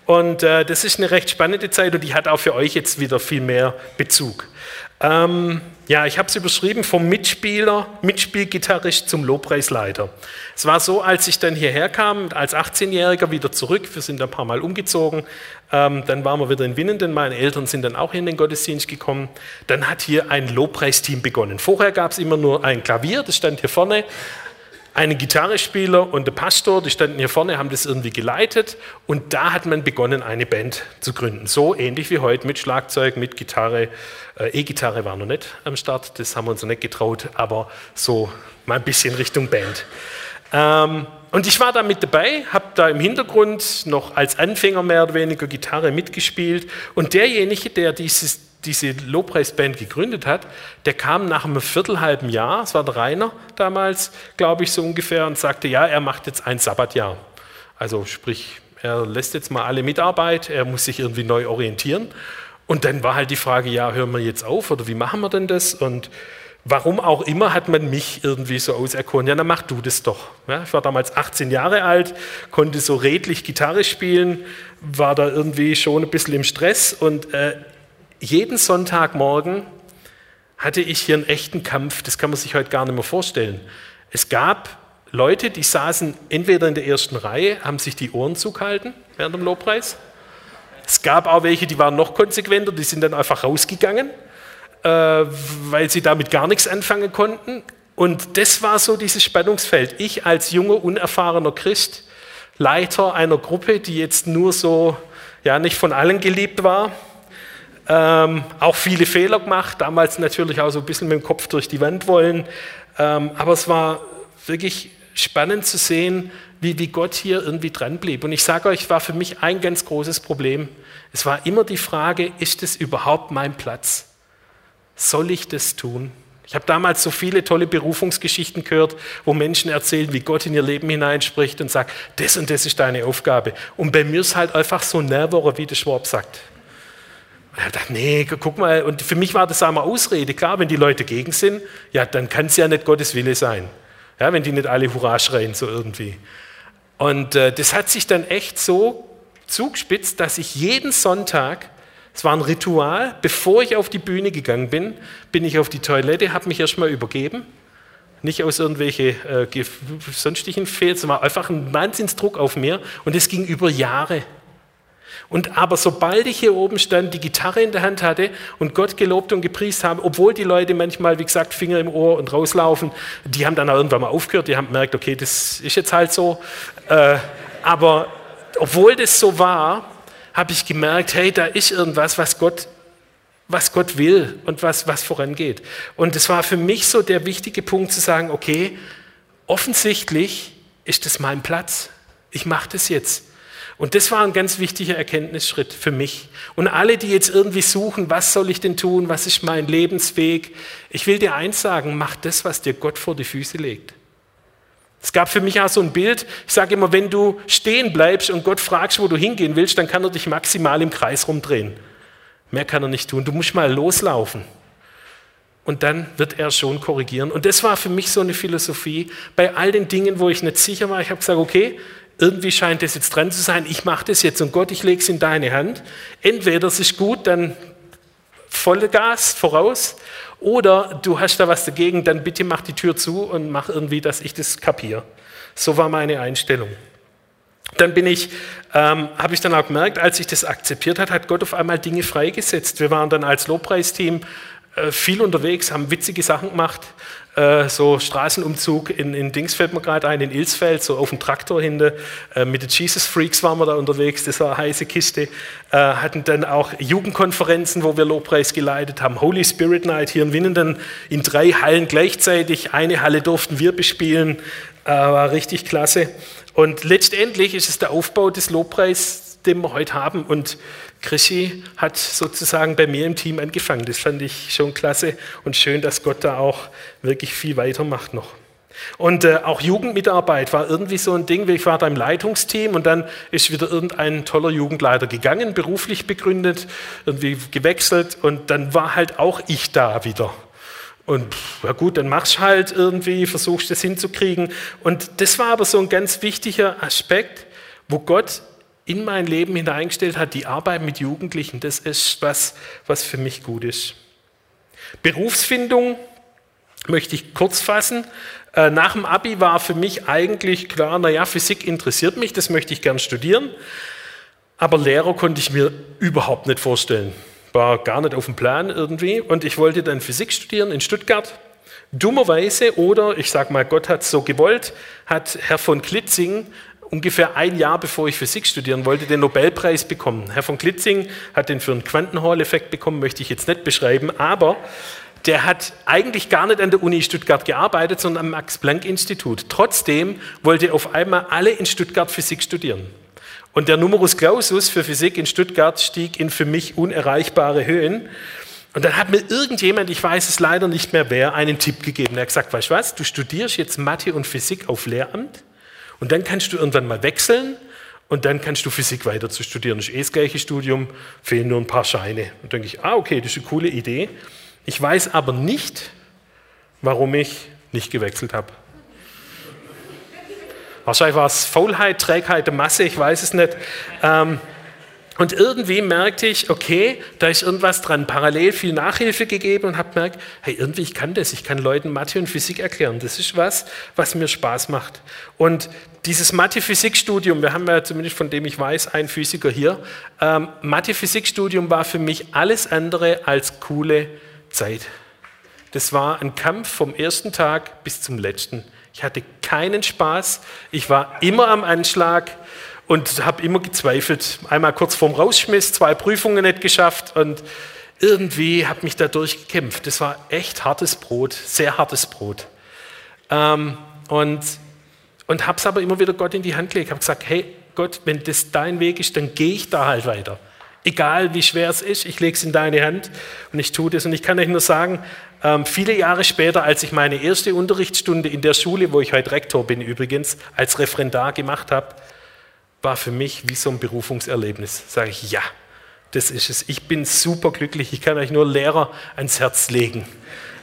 Und äh, das ist eine recht spannende Zeit und die hat auch für euch jetzt wieder viel mehr Bezug. Ähm, ja, ich habe es überschrieben vom Mitspieler, Mitspielgitarrist zum Lobpreisleiter. Es war so, als ich dann hierher kam, als 18-Jähriger wieder zurück, wir sind ein paar Mal umgezogen, ähm, dann waren wir wieder in Winnenden, meine Eltern sind dann auch in den Gottesdienst gekommen, dann hat hier ein Lobpreisteam begonnen. Vorher gab es immer nur ein Klavier, das stand hier vorne, einen Gitarrespieler und der Pastor, die standen hier vorne, haben das irgendwie geleitet und da hat man begonnen, eine Band zu gründen. So ähnlich wie heute mit Schlagzeug, mit Gitarre. Äh, E-Gitarre war noch nicht am Start, das haben wir uns noch nicht getraut, aber so mal ein bisschen Richtung Band. Ähm, und ich war da mit dabei, habe da im Hintergrund noch als Anfänger mehr oder weniger Gitarre mitgespielt und derjenige, der dieses diese Lobpreisband gegründet hat, der kam nach einem viertelhalben Jahr, es war der Rainer damals, glaube ich, so ungefähr, und sagte, ja, er macht jetzt ein Sabbatjahr. Also sprich, er lässt jetzt mal alle Mitarbeit, er muss sich irgendwie neu orientieren. Und dann war halt die Frage, ja, hören wir jetzt auf oder wie machen wir denn das? Und warum auch immer hat man mich irgendwie so auserkoren, ja, dann mach du das doch. Ja, ich war damals 18 Jahre alt, konnte so redlich Gitarre spielen, war da irgendwie schon ein bisschen im Stress und äh, jeden Sonntagmorgen hatte ich hier einen echten Kampf, das kann man sich heute gar nicht mehr vorstellen. Es gab Leute, die saßen entweder in der ersten Reihe, haben sich die Ohren zugehalten während dem Lobpreis. Es gab auch welche, die waren noch konsequenter, die sind dann einfach rausgegangen, äh, weil sie damit gar nichts anfangen konnten. Und das war so dieses Spannungsfeld. Ich als junger, unerfahrener Christ, Leiter einer Gruppe, die jetzt nur so, ja, nicht von allen geliebt war, ähm, auch viele Fehler gemacht, damals natürlich auch so ein bisschen mit dem Kopf durch die Wand wollen. Ähm, aber es war wirklich spannend zu sehen, wie, wie Gott hier irgendwie dran blieb. Und ich sage euch, war für mich ein ganz großes Problem. Es war immer die Frage, ist es überhaupt mein Platz? Soll ich das tun? Ich habe damals so viele tolle Berufungsgeschichten gehört, wo Menschen erzählen, wie Gott in ihr Leben hineinspricht und sagt, das und das ist deine Aufgabe. Und bei mir ist halt einfach so Nervere, wie der Schwab sagt. Und ich dachte, nee, guck mal, und für mich war das einmal Ausrede. Klar, wenn die Leute gegen sind, ja, dann kann es ja nicht Gottes Wille sein. Ja, wenn die nicht alle Hurra schreien, so irgendwie. Und äh, das hat sich dann echt so zugespitzt, dass ich jeden Sonntag es war ein Ritual. Bevor ich auf die Bühne gegangen bin, bin ich auf die Toilette, habe mich erstmal übergeben. Nicht aus irgendwelchen äh, sonstigen Fehlern, es war einfach ein Wahnsinnsdruck auf mir und es ging über Jahre. Und aber sobald ich hier oben stand, die Gitarre in der Hand hatte und Gott gelobt und gepriest habe, obwohl die Leute manchmal, wie gesagt, Finger im Ohr und rauslaufen, die haben dann auch irgendwann mal aufgehört, die haben gemerkt, okay, das ist jetzt halt so. Äh, aber obwohl das so war, habe ich gemerkt, hey, da ist irgendwas, was Gott, was Gott will und was, was vorangeht. Und es war für mich so der wichtige Punkt zu sagen, okay, offensichtlich ist das mein Platz. Ich mache das jetzt. Und das war ein ganz wichtiger Erkenntnisschritt für mich. Und alle, die jetzt irgendwie suchen, was soll ich denn tun, was ist mein Lebensweg, ich will dir eins sagen, mach das, was dir Gott vor die Füße legt. Es gab für mich auch so ein Bild, ich sage immer, wenn du stehen bleibst und Gott fragst, wo du hingehen willst, dann kann er dich maximal im Kreis rumdrehen. Mehr kann er nicht tun. Du musst mal loslaufen. Und dann wird er schon korrigieren. Und das war für mich so eine Philosophie. Bei all den Dingen, wo ich nicht sicher war, ich habe gesagt, okay, irgendwie scheint das jetzt dran zu sein, ich mache das jetzt und Gott, ich lege es in deine Hand. Entweder es ist gut, dann volle Gas voraus oder du hast da was dagegen, dann bitte mach die Tür zu und mach irgendwie, dass ich das kapiere. So war meine Einstellung. Dann bin ich, ähm, habe ich dann auch gemerkt, als ich das akzeptiert hat, hat Gott auf einmal Dinge freigesetzt. Wir waren dann als Lobpreisteam äh, viel unterwegs, haben witzige Sachen gemacht. Äh, so Straßenumzug in, in Dings fällt mir gerade ein, in Ilsfeld, so auf dem Traktor hinter. Äh, mit den Jesus Freaks waren wir da unterwegs, das war eine heiße Kiste. hatten dann auch Jugendkonferenzen, wo wir Lobpreis geleitet haben. Holy Spirit Night hier in Winnenden in drei Hallen gleichzeitig. Eine Halle durften wir bespielen, war richtig klasse. Und letztendlich ist es der Aufbau des Lobpreis, den wir heute haben. Und Krischi hat sozusagen bei mir im Team angefangen. Das fand ich schon klasse und schön, dass Gott da auch wirklich viel weitermacht noch. Und äh, auch Jugendmitarbeit war irgendwie so ein Ding. Ich war da im Leitungsteam und dann ist wieder irgendein toller Jugendleiter gegangen, beruflich begründet, irgendwie gewechselt und dann war halt auch ich da wieder. Und ja gut, dann machst du halt irgendwie, versuchst das hinzukriegen. Und das war aber so ein ganz wichtiger Aspekt, wo Gott in mein Leben hineingestellt hat, die Arbeit mit Jugendlichen, das ist was, was für mich gut ist. Berufsfindung möchte ich kurz fassen. Äh, nach dem Abi war für mich eigentlich klar, naja, Physik interessiert mich, das möchte ich gern studieren. Aber Lehrer konnte ich mir überhaupt nicht vorstellen. War gar nicht auf dem Plan irgendwie. Und ich wollte dann Physik studieren in Stuttgart. Dummerweise, oder ich sage mal, Gott hat es so gewollt, hat Herr von Klitzing ungefähr ein Jahr bevor ich Physik studieren wollte, den Nobelpreis bekommen. Herr von Klitzing hat den für einen Quantenhall-Effekt bekommen, möchte ich jetzt nicht beschreiben, aber der hat eigentlich gar nicht an der Uni Stuttgart gearbeitet, sondern am Max-Planck-Institut. Trotzdem wollte auf einmal alle in Stuttgart Physik studieren. Und der Numerus Clausus für Physik in Stuttgart stieg in für mich unerreichbare Höhen. Und dann hat mir irgendjemand, ich weiß es leider nicht mehr wer, einen Tipp gegeben. Er hat gesagt, weißt du was, du studierst jetzt Mathe und Physik auf Lehramt und dann kannst du irgendwann mal wechseln und dann kannst du Physik weiter zu studieren. Das ist eh das gleiche Studium, fehlen nur ein paar Scheine. Und dann denke ich, ah, okay, das ist eine coole Idee. Ich weiß aber nicht, warum ich nicht gewechselt habe. Wahrscheinlich war es Faulheit, Trägheit der Masse, ich weiß es nicht. Ähm, und irgendwie merkte ich, okay, da ist irgendwas dran. Parallel viel Nachhilfe gegeben und habe gemerkt, hey, irgendwie ich kann das. Ich kann Leuten Mathe und Physik erklären. Das ist was, was mir Spaß macht. Und dieses Mathe-Physik-Studium, wir haben ja zumindest von dem ich weiß, einen Physiker hier. Ähm, Mathe-Physik-Studium war für mich alles andere als coole Zeit. Das war ein Kampf vom ersten Tag bis zum letzten. Ich hatte keinen Spaß. Ich war immer am Anschlag und habe immer gezweifelt. Einmal kurz vorm Rausschmiss, zwei Prüfungen nicht geschafft und irgendwie habe mich da durchgekämpft. Das war echt hartes Brot, sehr hartes Brot. Ähm, und, und habe es aber immer wieder Gott in die Hand gelegt. habe gesagt, hey Gott, wenn das dein Weg ist, dann gehe ich da halt weiter. Egal wie schwer es ist, ich lege es in deine Hand und ich tue das. Und ich kann euch nur sagen, ähm, viele Jahre später, als ich meine erste Unterrichtsstunde in der Schule, wo ich heute Rektor bin übrigens, als Referendar gemacht habe, war für mich wie so ein Berufungserlebnis. Sage ich, ja, das ist es. Ich bin super glücklich. Ich kann euch nur Lehrer ans Herz legen.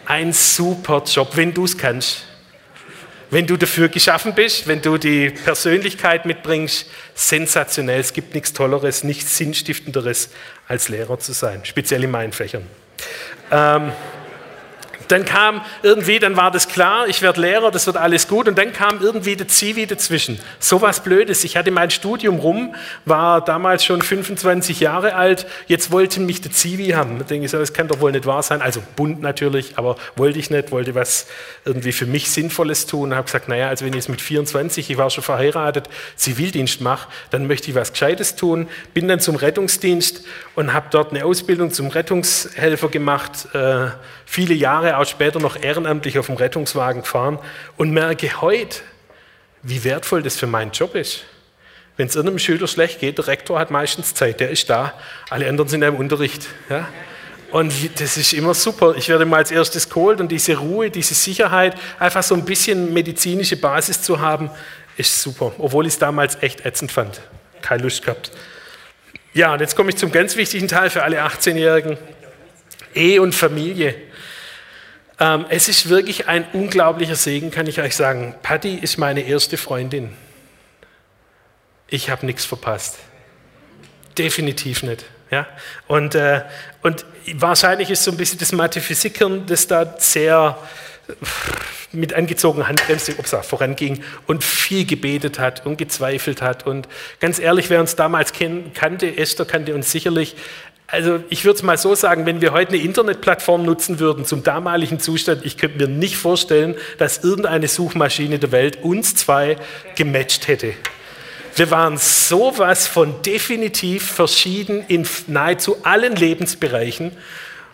Ein super Job, wenn du es kannst. Wenn du dafür geschaffen bist, wenn du die Persönlichkeit mitbringst, sensationell. Es gibt nichts Tolleres, nichts Sinnstiftenderes, als Lehrer zu sein, speziell in meinen Fächern. Ähm, dann kam irgendwie, dann war das klar, ich werde Lehrer, das wird alles gut. Und dann kam irgendwie der Zivi dazwischen. So was Blödes. Ich hatte mein Studium rum, war damals schon 25 Jahre alt. Jetzt wollten mich der Zivi haben. Da denke ich so, das kann doch wohl nicht wahr sein. Also bunt natürlich, aber wollte ich nicht, wollte was irgendwie für mich Sinnvolles tun. Und habe gesagt, naja, also wenn ich jetzt mit 24, ich war schon verheiratet, Zivildienst mache, dann möchte ich was Gescheites tun. Bin dann zum Rettungsdienst und habe dort eine Ausbildung zum Rettungshelfer gemacht. Äh, viele Jahre auch später noch ehrenamtlich auf dem Rettungswagen gefahren und merke heute, wie wertvoll das für meinen Job ist. Wenn es irgendeinem Schüler schlecht geht, der Rektor hat meistens Zeit, der ist da, alle anderen sind im Unterricht. Ja? Und das ist immer super. Ich werde mal als erstes geholt und diese Ruhe, diese Sicherheit, einfach so ein bisschen medizinische Basis zu haben, ist super. Obwohl ich es damals echt ätzend fand. Keine Lust gehabt. Ja, und jetzt komme ich zum ganz wichtigen Teil für alle 18-Jährigen. Ehe und Familie. Ähm, es ist wirklich ein unglaublicher Segen, kann ich euch sagen. Patty ist meine erste Freundin. Ich habe nichts verpasst. Definitiv nicht. Ja? Und, äh, und wahrscheinlich ist so ein bisschen das Mathe-Physikkern, das da sehr mit angezogener Handbremse upsa, voranging und viel gebetet hat und gezweifelt hat. Und ganz ehrlich, wer uns damals kannte, Esther kannte uns sicherlich, also ich würde es mal so sagen, wenn wir heute eine Internetplattform nutzen würden zum damaligen Zustand, ich könnte mir nicht vorstellen, dass irgendeine Suchmaschine der Welt uns zwei gematcht hätte. Wir waren sowas von definitiv verschieden in nahezu allen Lebensbereichen,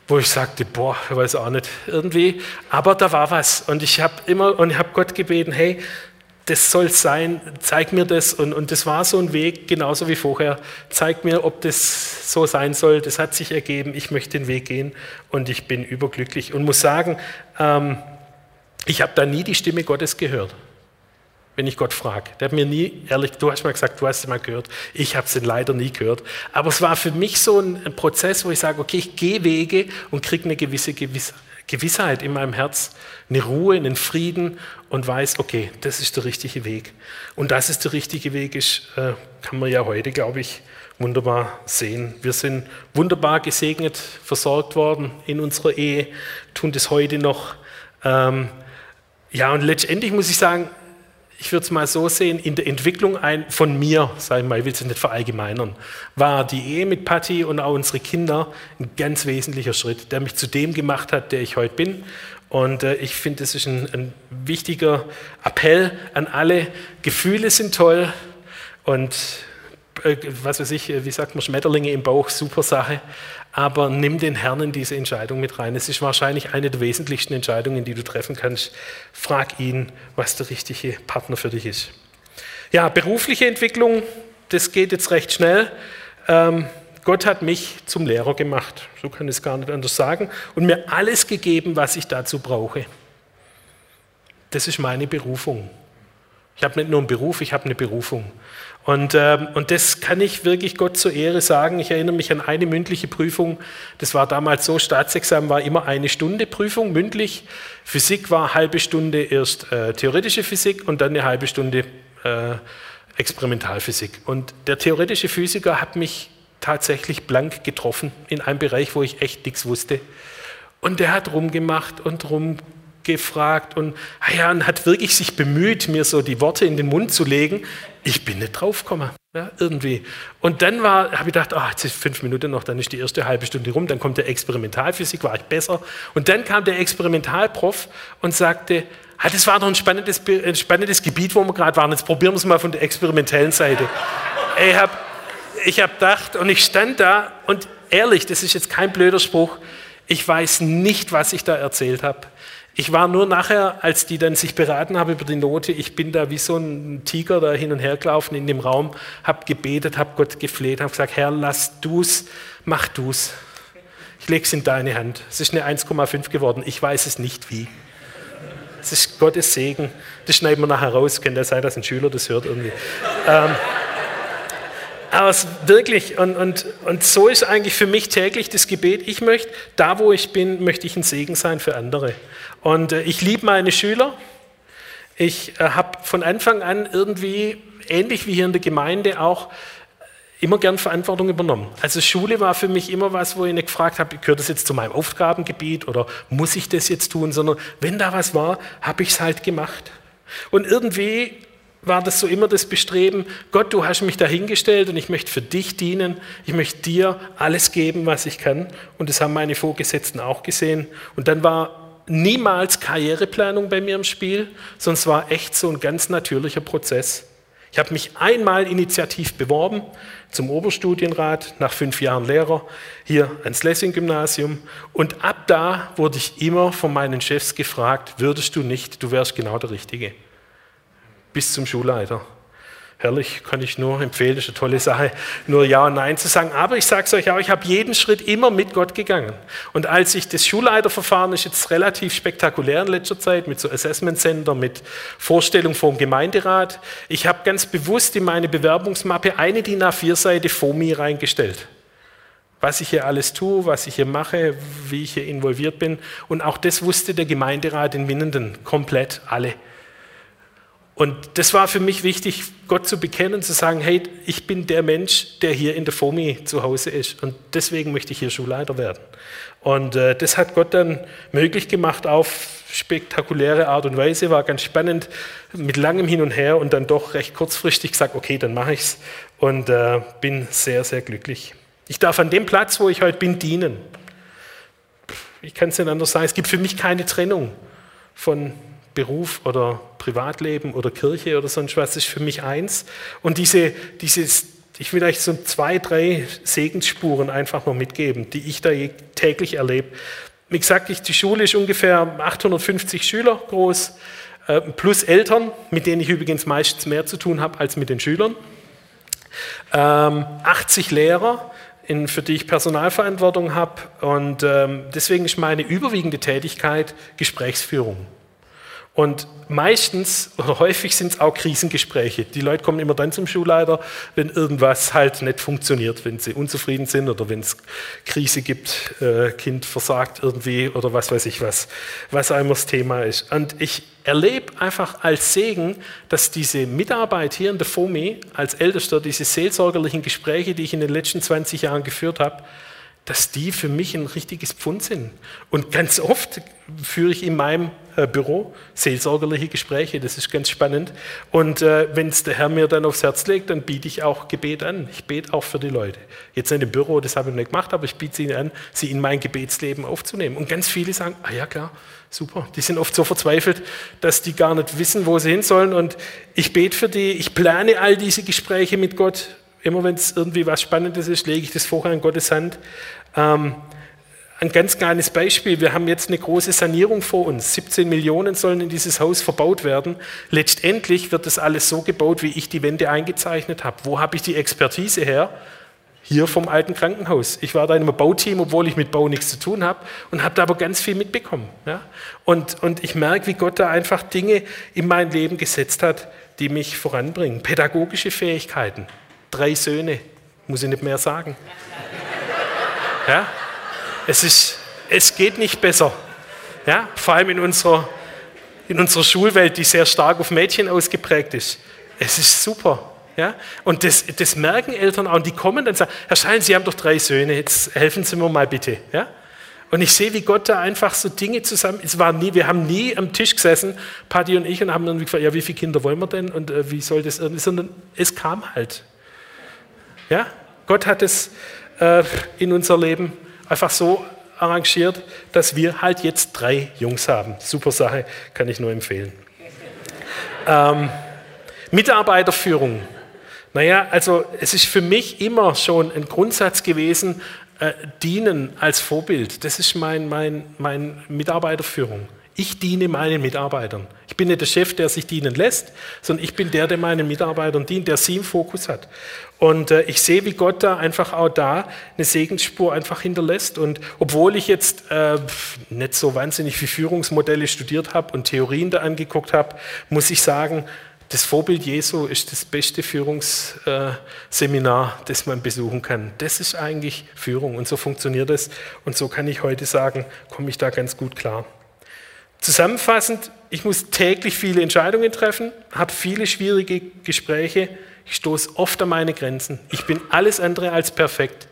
wo ich sagte, boah, ich weiß auch nicht, irgendwie, aber da war was und ich habe immer und ich habe Gott gebeten, hey, das soll sein, zeig mir das. Und, und das war so ein Weg, genauso wie vorher. Zeig mir, ob das so sein soll. Das hat sich ergeben. Ich möchte den Weg gehen und ich bin überglücklich. Und muss sagen, ähm, ich habe da nie die Stimme Gottes gehört, wenn ich Gott frage. Der hat mir nie, ehrlich, du hast mal gesagt, du hast sie mal gehört. Ich habe sie leider nie gehört. Aber es war für mich so ein, ein Prozess, wo ich sage, okay, ich gehe Wege und kriege eine gewisse Gewissheit. Gewissheit in meinem Herz, eine Ruhe, einen Frieden und weiß, okay, das ist der richtige Weg. Und dass es der richtige Weg ist, äh, kann man ja heute, glaube ich, wunderbar sehen. Wir sind wunderbar gesegnet, versorgt worden in unserer Ehe, tun das heute noch. Ähm, ja, und letztendlich muss ich sagen, ich würde es mal so sehen, in der Entwicklung ein, von mir, sage ich mal, ich will es nicht verallgemeinern, war die Ehe mit Patti und auch unsere Kinder ein ganz wesentlicher Schritt, der mich zu dem gemacht hat, der ich heute bin. Und äh, ich finde, das ist ein, ein wichtiger Appell an alle. Gefühle sind toll und äh, was weiß ich, wie sagt man, Schmetterlinge im Bauch, super Sache aber nimm den Herrn in diese Entscheidung mit rein. Es ist wahrscheinlich eine der wesentlichsten Entscheidungen, die du treffen kannst. Frag ihn, was der richtige Partner für dich ist. Ja, berufliche Entwicklung, das geht jetzt recht schnell. Ähm, Gott hat mich zum Lehrer gemacht, so kann ich es gar nicht anders sagen, und mir alles gegeben, was ich dazu brauche. Das ist meine Berufung. Ich habe nicht nur einen Beruf, ich habe eine Berufung. Und, ähm, und das kann ich wirklich Gott zur Ehre sagen. Ich erinnere mich an eine mündliche Prüfung. Das war damals so, Staatsexamen war immer eine Stunde Prüfung, mündlich. Physik war halbe Stunde erst äh, theoretische Physik und dann eine halbe Stunde äh, Experimentalphysik. Und der theoretische Physiker hat mich tatsächlich blank getroffen in einem Bereich, wo ich echt nichts wusste. Und der hat rumgemacht und rumgemacht gefragt und, ah ja, und hat wirklich sich bemüht, mir so die Worte in den Mund zu legen. Ich bin nicht draufgekommen, ja, irgendwie. Und dann habe ich gedacht, ah, jetzt ist fünf Minuten noch, dann ist die erste halbe Stunde rum, dann kommt der Experimentalphysik, war ich besser. Und dann kam der Experimentalprof und sagte, ah, das war doch ein spannendes, ein spannendes Gebiet, wo wir gerade waren, jetzt probieren wir es mal von der experimentellen Seite. ich habe ich hab gedacht und ich stand da und ehrlich, das ist jetzt kein blöder Spruch, ich weiß nicht, was ich da erzählt habe. Ich war nur nachher, als die dann sich beraten haben über die Note, ich bin da wie so ein Tiger da hin und her gelaufen in dem Raum, habe gebetet, habe Gott gefleht, habe gesagt, Herr, lass du's, mach du's. Ich lege es in deine Hand. Es ist eine 1,5 geworden, ich weiß es nicht wie. Es ist Gottes Segen. Das schneiden wir nachher raus. Könnte ja sein, dass ein Schüler das hört irgendwie. ähm, aber es wirklich, und, und, und so ist eigentlich für mich täglich das Gebet. Ich möchte, da wo ich bin, möchte ich ein Segen sein für andere. Und äh, ich liebe meine Schüler. Ich äh, habe von Anfang an irgendwie, ähnlich wie hier in der Gemeinde, auch immer gern Verantwortung übernommen. Also Schule war für mich immer was, wo ich nicht gefragt habe, gehört das jetzt zu meinem Aufgabengebiet oder muss ich das jetzt tun, sondern wenn da was war, habe ich es halt gemacht. Und irgendwie war das so immer das Bestreben, Gott, du hast mich dahingestellt und ich möchte für dich dienen, ich möchte dir alles geben, was ich kann. Und das haben meine Vorgesetzten auch gesehen. Und dann war niemals Karriereplanung bei mir im Spiel, es war echt so ein ganz natürlicher Prozess. Ich habe mich einmal initiativ beworben zum Oberstudienrat, nach fünf Jahren Lehrer, hier ans Lessing-Gymnasium. Und ab da wurde ich immer von meinen Chefs gefragt, würdest du nicht, du wärst genau der Richtige bis zum Schulleiter. Herrlich, kann ich nur empfehlen, ist eine tolle Sache, nur Ja und Nein zu sagen. Aber ich sage es euch auch, ich habe jeden Schritt immer mit Gott gegangen. Und als ich das Schulleiterverfahren ist jetzt relativ spektakulär in letzter Zeit, mit so Assessment Center, mit Vorstellung vor dem Gemeinderat. Ich habe ganz bewusst in meine Bewerbungsmappe eine DIN A4-Seite FOMI reingestellt. Was ich hier alles tue, was ich hier mache, wie ich hier involviert bin. Und auch das wusste der Gemeinderat in Winnenden komplett alle. Und das war für mich wichtig, Gott zu bekennen, zu sagen, hey, ich bin der Mensch, der hier in der FOMI zu Hause ist und deswegen möchte ich hier Schulleiter werden. Und äh, das hat Gott dann möglich gemacht auf spektakuläre Art und Weise, war ganz spannend, mit langem Hin und Her und dann doch recht kurzfristig gesagt, okay, dann mache ich es und äh, bin sehr, sehr glücklich. Ich darf an dem Platz, wo ich heute bin, dienen. Ich kann es nicht anders sagen, es gibt für mich keine Trennung von Beruf oder Privatleben oder Kirche oder sonst was, ist für mich eins. Und diese, dieses, ich will euch so zwei, drei Segensspuren einfach mal mitgeben, die ich da täglich erlebe. Wie gesagt, die Schule ist ungefähr 850 Schüler groß, äh, plus Eltern, mit denen ich übrigens meistens mehr zu tun habe als mit den Schülern. Ähm, 80 Lehrer, in, für die ich Personalverantwortung habe. Und ähm, deswegen ist meine überwiegende Tätigkeit Gesprächsführung. Und meistens oder häufig sind es auch Krisengespräche. Die Leute kommen immer dann zum Schulleiter, wenn irgendwas halt nicht funktioniert, wenn sie unzufrieden sind oder wenn es Krise gibt, äh, Kind versagt irgendwie oder was weiß ich was, was einmal das Thema ist. Und ich erlebe einfach als Segen, dass diese Mitarbeit hier in der FOMI als Ältester, diese seelsorgerlichen Gespräche, die ich in den letzten 20 Jahren geführt habe, dass die für mich ein richtiges Pfund sind. Und ganz oft führe ich in meinem Büro seelsorgerliche Gespräche, das ist ganz spannend. Und äh, wenn es der Herr mir dann aufs Herz legt, dann biete ich auch Gebet an. Ich bete auch für die Leute. Jetzt nicht im Büro, das habe ich nicht gemacht, aber ich biete sie an, sie in mein Gebetsleben aufzunehmen. Und ganz viele sagen, ah ja klar, super. Die sind oft so verzweifelt, dass die gar nicht wissen, wo sie hin sollen. Und ich bete für die, ich plane all diese Gespräche mit Gott Immer wenn es irgendwie was Spannendes ist, lege ich das vorher in Gottes Hand. Ähm, ein ganz kleines Beispiel. Wir haben jetzt eine große Sanierung vor uns. 17 Millionen sollen in dieses Haus verbaut werden. Letztendlich wird das alles so gebaut, wie ich die Wände eingezeichnet habe. Wo habe ich die Expertise her? Hier vom alten Krankenhaus. Ich war da in einem Bauteam, obwohl ich mit Bau nichts zu tun habe und habe da aber ganz viel mitbekommen. Ja? Und, und ich merke, wie Gott da einfach Dinge in mein Leben gesetzt hat, die mich voranbringen. Pädagogische Fähigkeiten drei Söhne, muss ich nicht mehr sagen. Ja? Es, ist, es geht nicht besser. Ja? Vor allem in unserer, in unserer Schulwelt, die sehr stark auf Mädchen ausgeprägt ist. Es ist super. Ja? Und das, das merken Eltern auch. Und die kommen dann und sagen, Herr Schein, Sie haben doch drei Söhne, jetzt helfen Sie mir mal bitte. Ja? Und ich sehe, wie Gott da einfach so Dinge zusammen. Es war nie, wir haben nie am Tisch gesessen, Patti und ich, und haben dann gefragt, ja, wie viele Kinder wollen wir denn und äh, wie soll das irgendwie, sondern es kam halt. Ja? Gott hat es äh, in unser Leben einfach so arrangiert, dass wir halt jetzt drei Jungs haben. Super Sache, kann ich nur empfehlen. Ähm, Mitarbeiterführung. Naja, also es ist für mich immer schon ein Grundsatz gewesen, äh, dienen als Vorbild. Das ist mein, mein, mein Mitarbeiterführung. Ich diene meinen Mitarbeitern. Ich bin nicht der Chef, der sich dienen lässt, sondern ich bin der, der meinen Mitarbeitern dient, der sie im Fokus hat. Und äh, ich sehe, wie Gott da einfach auch da eine Segensspur einfach hinterlässt. Und obwohl ich jetzt äh, nicht so wahnsinnig viel Führungsmodelle studiert habe und Theorien da angeguckt habe, muss ich sagen, das Vorbild Jesu ist das beste Führungsseminar, das man besuchen kann. Das ist eigentlich Führung und so funktioniert es. Und so kann ich heute sagen, komme ich da ganz gut klar. Zusammenfassend, ich muss täglich viele Entscheidungen treffen, habe viele schwierige Gespräche, ich stoße oft an meine Grenzen. Ich bin alles andere als perfekt.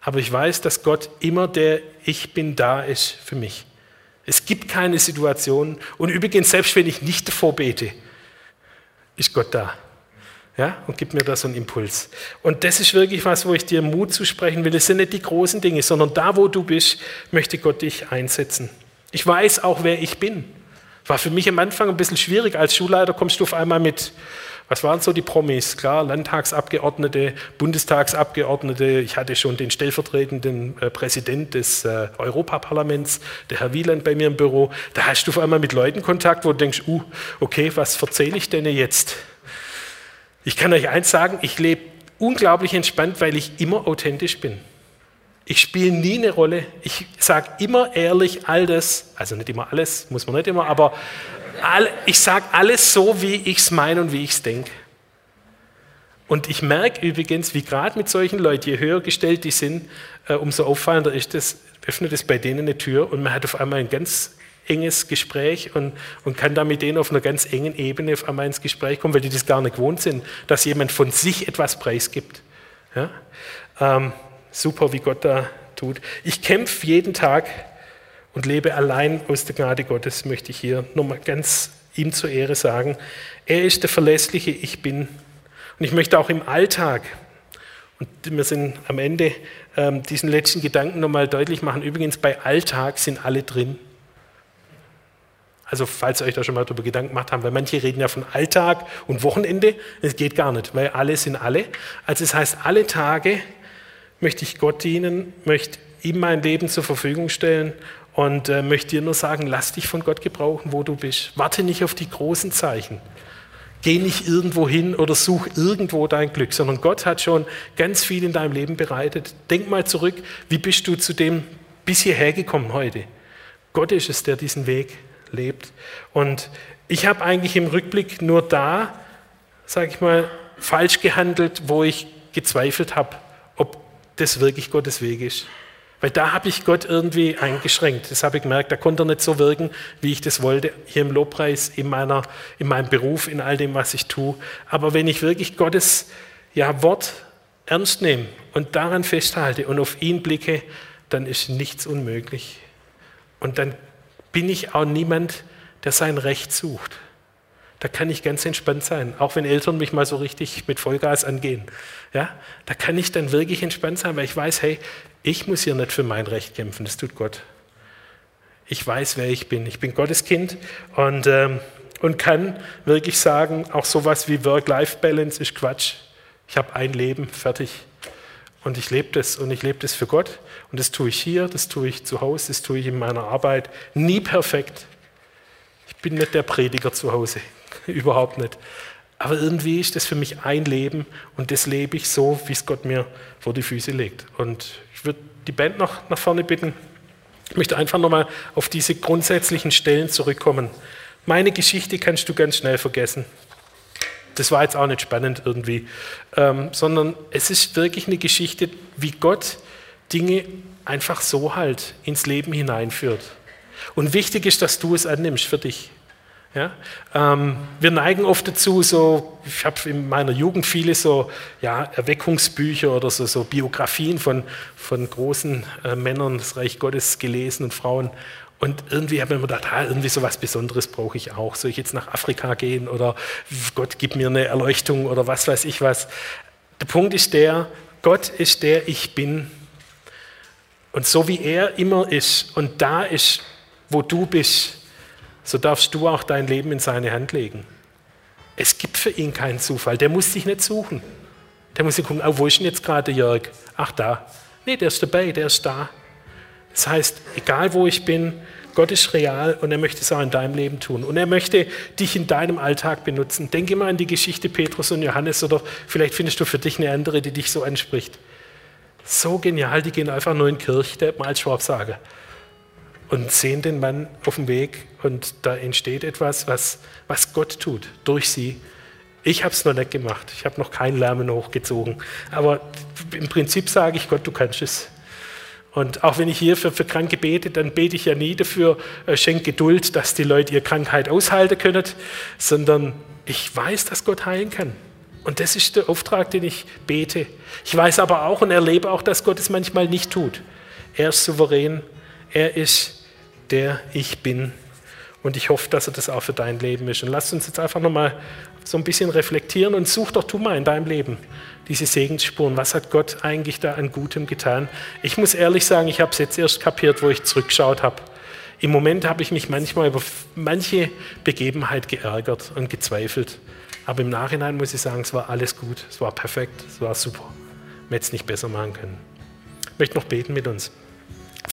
Aber ich weiß, dass Gott immer der Ich bin da ist für mich. Es gibt keine Situation. Und übrigens, selbst wenn ich nicht davor bete, ist Gott da. Ja, und gibt mir da so einen Impuls. Und das ist wirklich was, wo ich dir Mut zusprechen will. Es sind nicht die großen Dinge, sondern da, wo du bist, möchte Gott dich einsetzen. Ich weiß auch, wer ich bin. War für mich am Anfang ein bisschen schwierig. Als Schulleiter kommst du auf einmal mit, was waren so die Promis? Klar, Landtagsabgeordnete, Bundestagsabgeordnete. Ich hatte schon den stellvertretenden äh, Präsident des äh, Europaparlaments, der Herr Wieland, bei mir im Büro. Da hast du auf einmal mit Leuten Kontakt, wo du denkst, uh, okay, was erzähle ich denn jetzt? Ich kann euch eins sagen, ich lebe unglaublich entspannt, weil ich immer authentisch bin. Ich spiele nie eine Rolle. Ich sage immer ehrlich all das, also nicht immer alles, muss man nicht immer, aber all, ich sage alles so, wie ich es meine und wie ich es denke. Und ich merke übrigens, wie gerade mit solchen Leuten, je höher gestellt die sind, äh, umso auffallender ist das, öffnet es bei denen eine Tür und man hat auf einmal ein ganz enges Gespräch und, und kann da mit denen auf einer ganz engen Ebene auf einmal ins Gespräch kommen, weil die das gar nicht gewohnt sind, dass jemand von sich etwas preisgibt. Ja? Ähm, super, wie Gott da tut. Ich kämpfe jeden Tag und lebe allein aus der Gnade Gottes, möchte ich hier nochmal ganz ihm zur Ehre sagen. Er ist der verlässliche Ich bin. Und ich möchte auch im Alltag, und wir sind am Ende, ähm, diesen letzten Gedanken nochmal deutlich machen. Übrigens, bei Alltag sind alle drin. Also falls ihr euch da schon mal darüber Gedanken gemacht habt, weil manche reden ja von Alltag und Wochenende, das geht gar nicht, weil alle sind alle. Also das heißt, alle Tage möchte ich Gott dienen, möchte ihm mein Leben zur Verfügung stellen und äh, möchte dir nur sagen, lass dich von Gott gebrauchen, wo du bist. Warte nicht auf die großen Zeichen. Geh nicht irgendwo hin oder such irgendwo dein Glück, sondern Gott hat schon ganz viel in deinem Leben bereitet. Denk mal zurück, wie bist du zu dem bis hierher gekommen heute? Gott ist es, der diesen Weg lebt. Und ich habe eigentlich im Rückblick nur da, sage ich mal, falsch gehandelt, wo ich gezweifelt habe, das wirklich Gottes Weg ist. Weil da habe ich Gott irgendwie eingeschränkt. Das habe ich gemerkt, da konnte er nicht so wirken, wie ich das wollte, hier im Lobpreis, in, meiner, in meinem Beruf, in all dem, was ich tue. Aber wenn ich wirklich Gottes ja, Wort ernst nehme und daran festhalte und auf ihn blicke, dann ist nichts unmöglich. Und dann bin ich auch niemand, der sein Recht sucht. Da kann ich ganz entspannt sein, auch wenn Eltern mich mal so richtig mit Vollgas angehen. Ja, da kann ich dann wirklich entspannt sein, weil ich weiß, hey, ich muss hier nicht für mein Recht kämpfen, das tut Gott. Ich weiß, wer ich bin. Ich bin Gottes Kind und, ähm, und kann wirklich sagen, auch sowas wie Work-Life-Balance ist Quatsch. Ich habe ein Leben, fertig. Und ich lebe das und ich lebe das für Gott. Und das tue ich hier, das tue ich zu Hause, das tue ich in meiner Arbeit. Nie perfekt. Ich bin nicht der Prediger zu Hause, überhaupt nicht. Aber irgendwie ist das für mich ein Leben und das lebe ich so, wie es Gott mir vor die Füße legt. Und ich würde die Band noch nach vorne bitten. Ich möchte einfach nochmal auf diese grundsätzlichen Stellen zurückkommen. Meine Geschichte kannst du ganz schnell vergessen. Das war jetzt auch nicht spannend irgendwie, ähm, sondern es ist wirklich eine Geschichte, wie Gott Dinge einfach so halt ins Leben hineinführt. Und wichtig ist, dass du es annimmst für dich. Ja? Ähm, wir neigen oft dazu, so, ich habe in meiner Jugend viele so ja, Erweckungsbücher oder so, so Biografien von, von großen äh, Männern des Reich Gottes gelesen und Frauen. Und irgendwie habe ich mir gedacht, ah, irgendwie so was Besonderes brauche ich auch. Soll ich jetzt nach Afrika gehen oder Gott gibt mir eine Erleuchtung oder was weiß ich was. Der Punkt ist der, Gott ist der Ich Bin. Und so wie er immer ist und da ist, wo du bist, so darfst du auch dein Leben in seine Hand legen. Es gibt für ihn keinen Zufall. Der muss dich nicht suchen. Der muss nicht gucken, oh, wo ist denn jetzt gerade Jörg? Ach, da. Nee, der ist dabei, der ist da. Das heißt, egal wo ich bin, Gott ist real und er möchte es auch in deinem Leben tun. Und er möchte dich in deinem Alltag benutzen. Denke mal an die Geschichte Petrus und Johannes oder vielleicht findest du für dich eine andere, die dich so anspricht. So genial, die gehen einfach nur in die Kirche, der mal als Schwab sagen. Und sehen den Mann auf dem Weg und da entsteht etwas, was, was Gott tut durch sie. Ich habe es noch nicht gemacht. Ich habe noch keinen Lärmen hochgezogen. Aber im Prinzip sage ich Gott, du kannst es. Und auch wenn ich hier für, für Kranke bete, dann bete ich ja nie dafür, äh, schenk Geduld, dass die Leute ihre Krankheit aushalten können, sondern ich weiß, dass Gott heilen kann. Und das ist der Auftrag, den ich bete. Ich weiß aber auch und erlebe auch, dass Gott es manchmal nicht tut. Er ist souverän, er ist der Ich bin. Und ich hoffe, dass er das auch für dein Leben ist. Und lass uns jetzt einfach nochmal so ein bisschen reflektieren und such doch du mal in deinem Leben diese Segensspuren. Was hat Gott eigentlich da an Gutem getan? Ich muss ehrlich sagen, ich habe es jetzt erst kapiert, wo ich zurückgeschaut habe. Im Moment habe ich mich manchmal über manche Begebenheit geärgert und gezweifelt. Aber im Nachhinein muss ich sagen, es war alles gut, es war perfekt, es war super. Man hätte es nicht besser machen können. Ich möchte noch beten mit uns.